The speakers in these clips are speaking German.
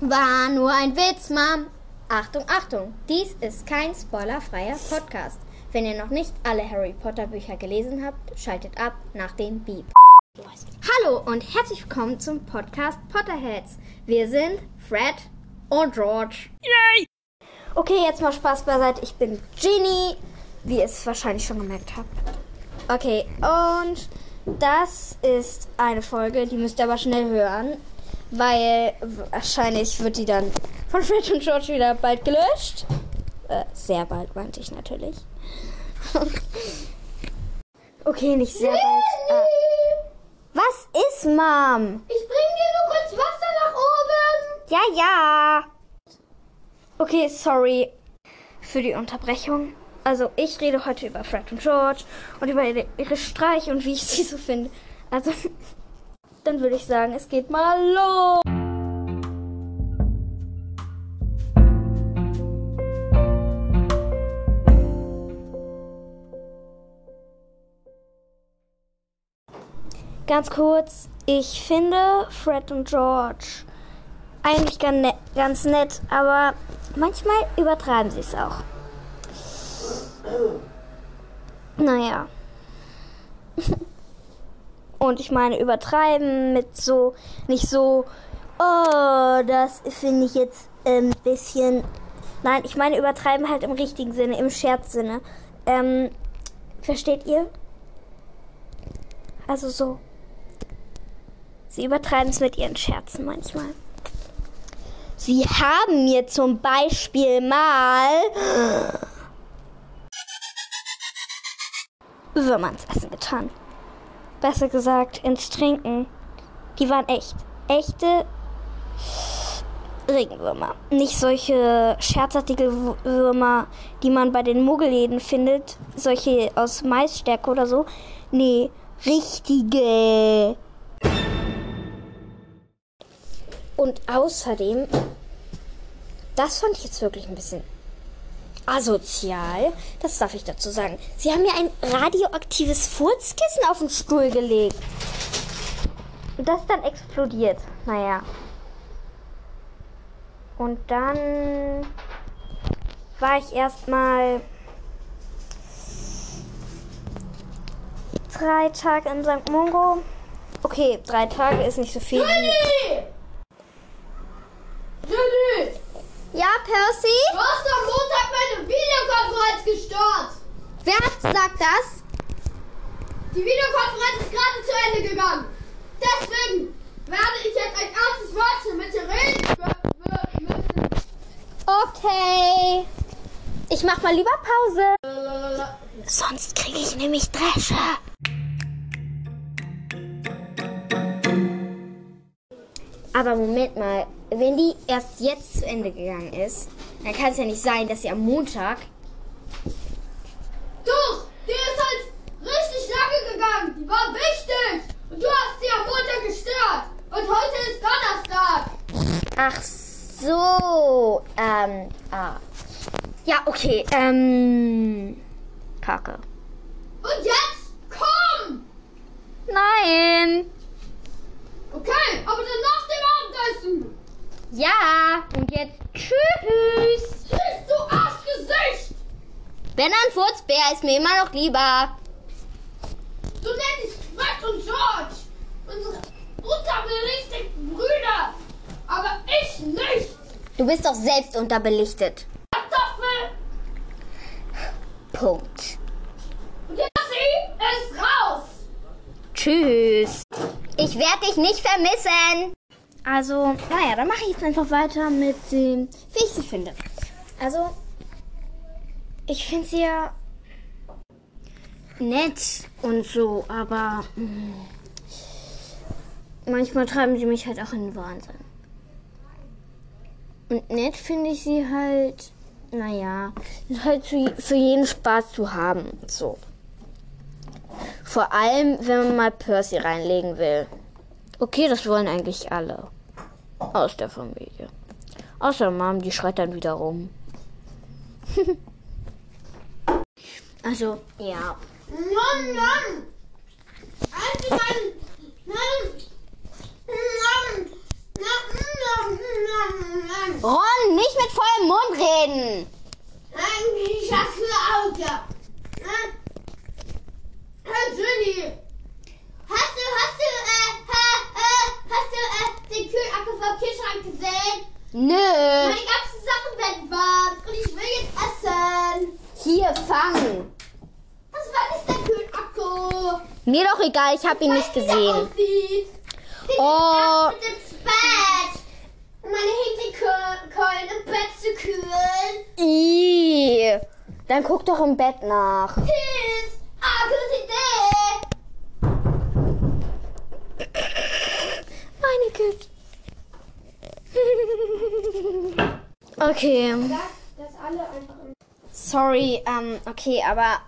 War nur ein Witz, Mom. Achtung, Achtung, dies ist kein spoilerfreier Podcast. Wenn ihr noch nicht alle Harry Potter Bücher gelesen habt, schaltet ab nach dem Beep. Hallo und herzlich willkommen zum Podcast Potterheads. Wir sind Fred und George. Yay! Okay, jetzt mal Spaß beiseite. Ich bin Ginny, wie ihr es wahrscheinlich schon gemerkt habt. Okay, und das ist eine Folge, die müsst ihr aber schnell hören, weil wahrscheinlich wird die dann von Fred und George wieder bald gelöscht. Äh, sehr bald, meinte ich natürlich. okay, nicht sehr bald. Äh, was ist, Mom? Ich bring dir nur kurz Wasser nach oben. Ja, ja. Okay, sorry für die Unterbrechung. Also, ich rede heute über Fred und George und über ihre, Streiche und wie ich sie so finde. Also, dann würde ich sagen, es geht mal los. Ganz kurz, ich finde Fred und George eigentlich ganz nett, ganz nett aber manchmal übertreiben sie es auch. Naja. Und ich meine, übertreiben mit so, nicht so, oh, das finde ich jetzt ein bisschen. Nein, ich meine, übertreiben halt im richtigen Sinne, im Scherzsinne. Ähm, versteht ihr? Also so. Sie übertreiben es mit ihren Scherzen manchmal. Sie haben mir zum Beispiel mal Würmer ins Essen getan. Besser gesagt, ins Trinken. Die waren echt. Echte Regenwürmer. Nicht solche scherzartige Würmer, die man bei den Muggelläden findet. Solche aus Maisstärke oder so. Nee, richtige. Und außerdem, das fand ich jetzt wirklich ein bisschen asozial. Das darf ich dazu sagen. Sie haben mir ein radioaktives Furzkissen auf den Stuhl gelegt. Und das dann explodiert. Naja. Und dann war ich erstmal drei Tage in St. Mungo. Okay, drei Tage ist nicht so viel. Jenny! Jenny! Ja, Percy? Du hast am Montag meine Videokonferenz gestört. Wer hat gesagt das? Die Videokonferenz ist gerade zu Ende gegangen. Deswegen werde ich jetzt ein erstes Wörtchen mit dir reden müssen. Okay. Ich mach mal lieber Pause. Lalalala. Sonst kriege ich nämlich Dresche. Aber Moment mal, wenn die erst jetzt zu Ende gegangen ist, dann kann es ja nicht sein, dass sie am Montag. Doch, die ist halt richtig lange gegangen. Die war wichtig. Und du hast sie am Montag gestört. Und heute ist Donnerstag. Ach so, ähm, ah. Ja, okay, ähm. Kacke. Und jetzt komm. Nein! Okay, aber dann nach dem Abendessen. Ja, und jetzt tschüss! Tschüss, du Arschgesicht. Ben ein Furzbär ist mir immer noch lieber. Du nennst Fred und George. Unsere unterbelichteten Brüder. Aber ich nicht. Du bist doch selbst unterbelichtet. Kartoffel. Punkt. Und Jessie ist raus. Tschüss. Ich werde dich nicht vermissen. Also, naja, dann mache ich jetzt einfach weiter mit dem, wie ich sie finde. Also, ich finde sie ja nett und so, aber mm, manchmal treiben sie mich halt auch in den Wahnsinn. Und nett finde ich sie halt, naja, ist halt für, für jeden Spaß zu haben, so. Vor allem, wenn man mal Percy reinlegen will. Okay, das wollen eigentlich alle. Aus der Familie. Außer Mom, die schreit dann wieder rum. also, ja. Mann, Mann. Also Mann, Ähm, Ron, nicht mit vollem Mund reden. eigentlich hast du auch ja. Äh, Hey, Jenny. Hast du, hast du, äh, ha, äh, hast du, äh, den Kühlakku vom Kühlschrank gesehen? Nö. Meine ganzen Sachen werden warm und ich will jetzt essen. Hier, fang. Was war das der Kühlakku? Mir doch egal, ich habe ihn nicht gesehen. Oh. mit ins Bett. Um meine Hinterkeulen im Bett zu kühlen. Ih. Dann guck doch im Bett nach. Tschüss. Ah, gute Idee. Meine Güte. Okay. Sorry, ähm, okay, aber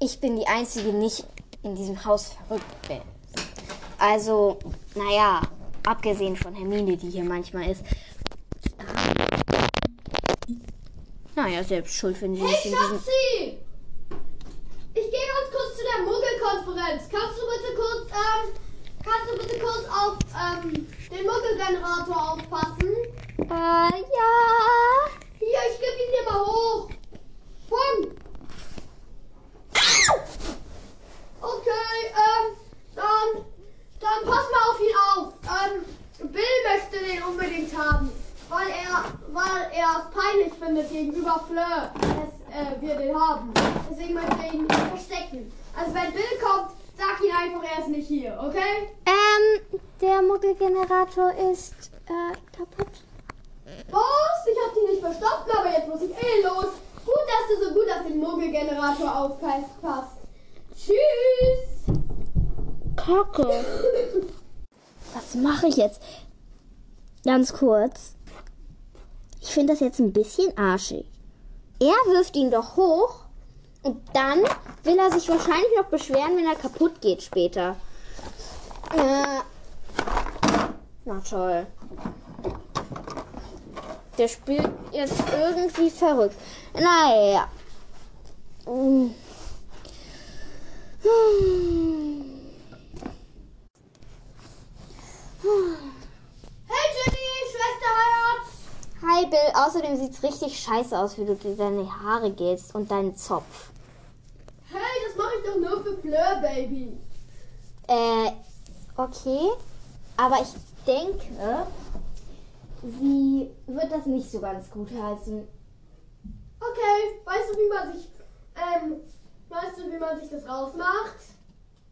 ich bin die Einzige, die nicht in diesem Haus verrückt bin. Also, naja, abgesehen von Hermine, die hier manchmal ist. Naja, selbst schuld, sie nicht Hey in diesem... Schatzi! Ich gehe ganz kurz zu der Muggelkonferenz. Kannst du bitte kurz, ähm, kannst du bitte kurz auf, ähm, den Muggelgenerator aufpassen? Äh, ja. Hier, ich gebe ihn dir mal hoch. Fang! Okay, ähm, dann, dann pass mal auf ihn auf. Ähm, Bill möchte den unbedingt haben, weil er, weil er es peinlich findet gegenüber Fleur, dass äh, wir den haben. Deswegen möchte er ihn nicht verstecken. Also wenn Bill kommt, sag ihn einfach, er ist nicht hier, okay? Ähm, der Muggelgenerator ist, äh, kaputt. Was? Ich hab dich nicht verstanden, aber jetzt muss ich eh los. Gut, dass du so gut auf den Muggelgenerator aufpasst. Tschüss. Kacke. Was mache ich jetzt? Ganz kurz. Ich finde das jetzt ein bisschen arschig. Er wirft ihn doch hoch und dann will er sich wahrscheinlich noch beschweren, wenn er kaputt geht später. Äh, na toll. Der spielt jetzt irgendwie verrückt. Naja. Hm. Hm. Hey Jenny, Schwesterherz. Hi Bill, außerdem sieht's richtig scheiße aus, wie du dir deine Haare gehst und deinen Zopf. Hey, das mache ich doch nur für Fleur, Baby. Äh, okay. Aber ich denke, sie wird das nicht so ganz gut heißen. Okay, weißt du, wie man sich, ähm, weißt du, wie man sich das rausmacht?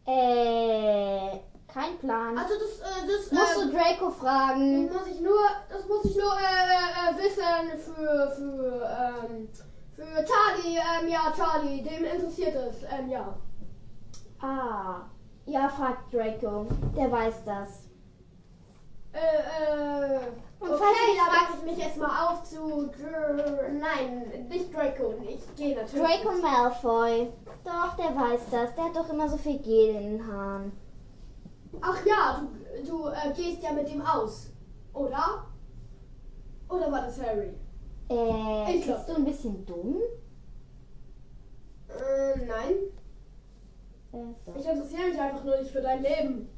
Äh, kein Plan. Also das, äh, das, Musst ähm, du Draco fragen? Das muss ich nur, das muss ich nur äh, äh, wissen für für ähm, für Charlie. Ähm, ja, Charlie, dem interessiert es. Ähm, ja. Ah, ja, fragt Draco. Der weiß das. Äh, äh. Und Okay, falls mache ich mich erstmal auf zu. Dr Nein, nicht Draco. Ich gehe natürlich. Draco Malfoy. Doch, der weiß das. Der hat doch immer so viel Gel in den Haaren. Ach ja, du, du äh, gehst ja mit ihm aus, oder? Oder war das Harry? Äh, Ich glaub- bist du ein bisschen dumm? Äh, nein. Äh. Ich interessiere mich einfach nur nicht für dein Leben.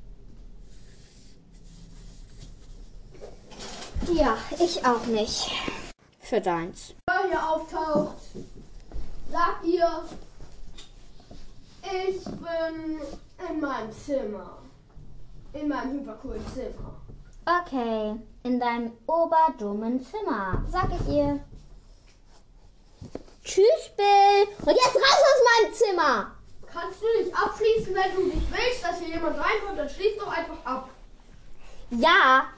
Ja, ich auch nicht. Für deins. Wer hier auftaucht, sagt ihr, ich bin in meinem Zimmer. In meinem hypercoolen Zimmer. Okay, in deinem oberdummen Zimmer, sag ich ihr. Tschüss, Bill. Und jetzt raus aus meinem Zimmer. Kannst du nicht abschließen, wenn du nicht willst, dass hier jemand reinkommt, dann schließ doch einfach ab. Ja,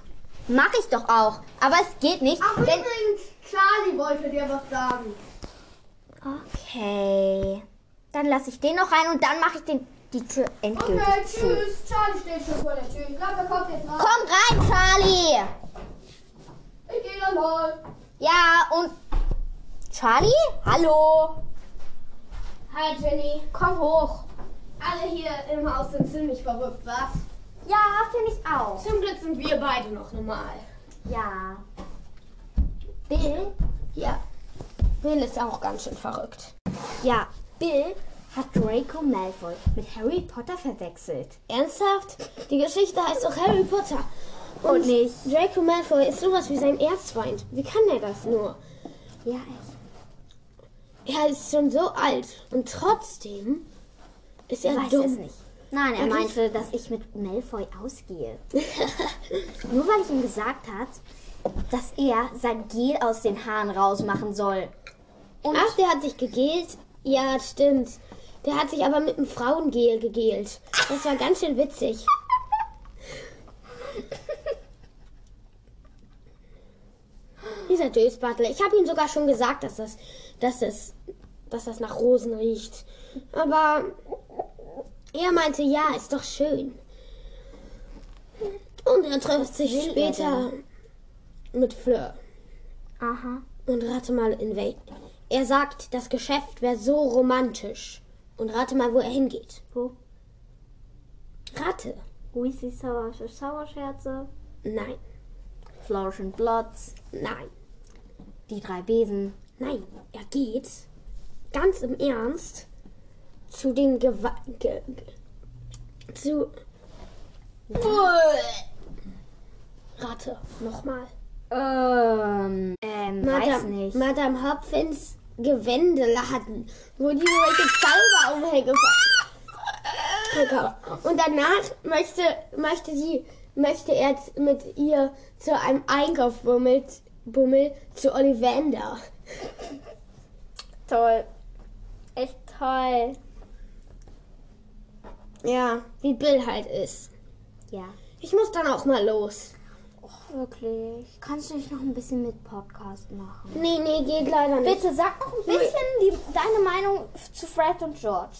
mach ich doch auch. Aber es geht nicht. Ach, Denn übrigens, Charlie wollte dir was sagen. okay. Dann lasse ich den noch rein und dann mache ich den, die Tür endgültig Okay, zu. tschüss. Charlie steht schon vor der Tür. Ich glaube, er kommt jetzt rein. Komm rein, Charlie. Ich gehe dann mal. Ja, und Charlie? Hallo. Hi, Jenny. Komm hoch. Alle hier im Haus sind ziemlich verrückt, was? Ja, finde ich auch. Zum Glück sind wir beide noch normal. Ja. Bill? Ja. Bill ist auch ganz schön verrückt. Ja, Bill hat Draco Malfoy mit Harry Potter verwechselt. Ernsthaft? Die Geschichte heißt doch Harry Potter. Und nicht. Draco Malfoy ist sowas wie sein Erzfeind. Wie kann er das nur? Ja, Er ist schon so alt und trotzdem ist ich er weiß dumm. es nicht. Nein, er meinte, dass ich mit Malfoy ausgehe. Nur weil ich ihm gesagt hat, dass er sein Gel aus den Haaren rausmachen soll. Und Ach, der hat sich gegelt? Ja, stimmt. Der hat sich aber mit einem Frauengel gegelt. Das war ganz schön witzig. Dieser Dösbutler. Ich habe ihm sogar schon gesagt, dass das, dass das, dass das nach Rosen riecht. Aber er meinte, ja, ist doch schön. Und er trifft sich er später mit Fleur. aha. Und rate mal in wel. Er sagt, das Geschäft wäre so romantisch. Und rate mal, wo er hingeht. Wo? Rate. Weasley Sauer, Sauerscherze, Nein, Flourish and Blots, nein, die drei Besen. nein. Er geht ganz im Ernst zu den Gewa ge zu. Rate. Nochmal. Ähm, ähm, weiß Madame, nicht. Madame Hopkins Gewändeladen, wo die so welche Zauberumhänge Und danach möchte, möchte sie, möchte er mit ihr zu einem Einkauf bummelt, bummel zu Ollivander. Toll. Echt toll. Ja, wie Bill halt ist. Ja. Ich muss dann auch mal los. Wirklich. Kannst du nicht noch ein bisschen mit Podcast machen? Nee, nee, geht leider nicht. Bitte sag noch ein bisschen die, deine Meinung zu Fred und George.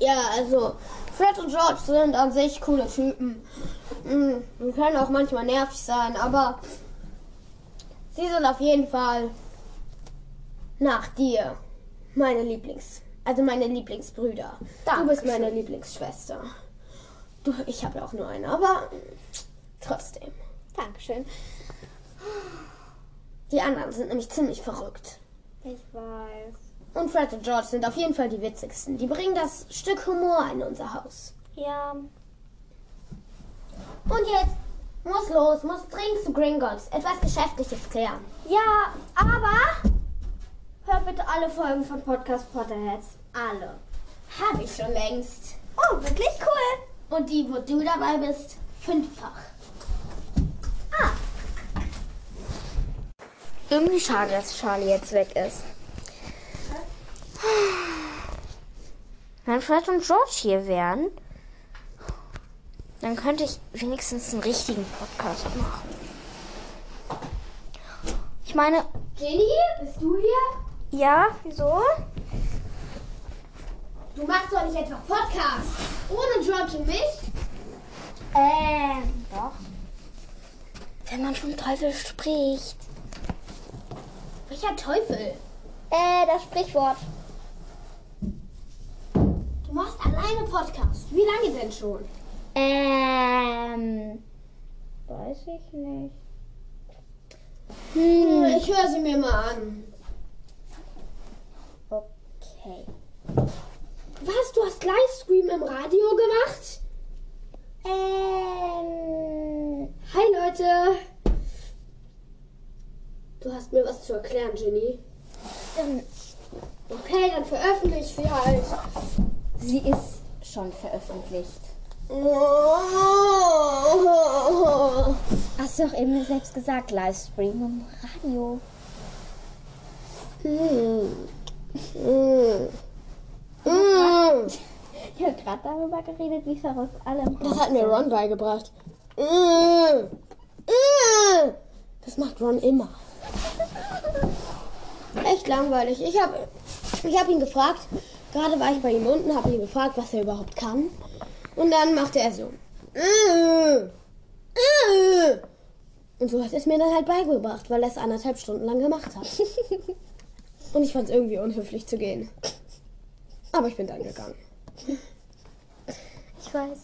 Ja, also Fred und George sind an sich coole Typen. Mm, Die können auch manchmal nervig sein, aber sie sind auf jeden Fall nach dir meine Lieblings, also meine Lieblingsbrüder. Du bist meine Lieblingsschwester. Du, ich habe ja auch nur eine, aber trotzdem. Dankeschön. Die anderen sind nämlich ziemlich verrückt. Ich weiß. Und Fred und George sind auf jeden Fall die witzigsten. Die bringen das Stück Humor in unser Haus. Ja. Und jetzt muss los, muss dringend zu Gringotts. Etwas Geschäftliches klären. Ja, aber hör bitte alle Folgen von Podcast Potterheads. Alle. Habe ich schon längst. Oh, wirklich cool. Und die, wo du dabei bist, fünffach. Ah. Irgendwie schade, dass Charlie jetzt weg ist. Wenn Fred und George hier wären, dann könnte ich wenigstens einen richtigen Podcast machen. Ich meine, Jenny, bist du hier? Ja, wieso? Du machst doch nicht etwa Podcast. Ohne George und mich? Ähm, doch. Wenn man vom Teufel spricht. Welcher Teufel? Äh, das Sprichwort. Du machst alleine Podcast. Wie lange denn schon? Ähm, weiß ich nicht. Hm, ich höre sie mir mal an. Okay. Was, du hast Livestream im Radio gemacht? Ähm, Hi Leute. Du hast mir was zu erklären, Jenny. ähm, Okay, dann veröffentlich sie halt. sie ist schon veröffentlicht. Hast du auch eben selbst gesagt, Livestream im Radio. Hm. Hm. Hm. Ich habe gerade darüber geredet, wie verrückt alle Das hat mir. Ron beigebracht. Hm. Das macht Ron immer. Echt langweilig. Ich habe ich hab ihn gefragt, gerade war ich bei ihm unten, habe ihn gefragt, was er überhaupt kann. Und dann machte er so. Und so hat er es mir dann halt beigebracht, weil er es anderthalb Stunden lang gemacht hat. Und ich fand es irgendwie unhöflich zu gehen. Aber ich bin dann gegangen. Ich weiß.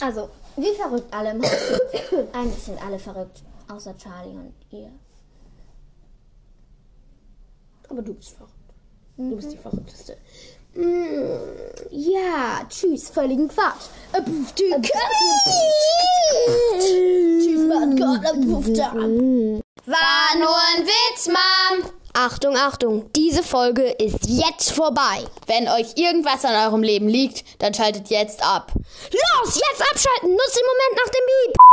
Also, wie verrückt alle im Haus sind. Eigentlich sind alle verrückt, außer Charlie und ihr. Aber du bist verrückt. Du bist die verrückteste. Mm, ja, tschüss, völligen Quatsch. Tschüss, mein Gott, äh. War nur ein Witz, Mom. Achtung, Achtung, diese Folge ist jetzt vorbei. Wenn euch irgendwas an eurem Leben liegt, dann schaltet jetzt ab. Los, jetzt abschalten, nutzt den Moment nach dem Beep.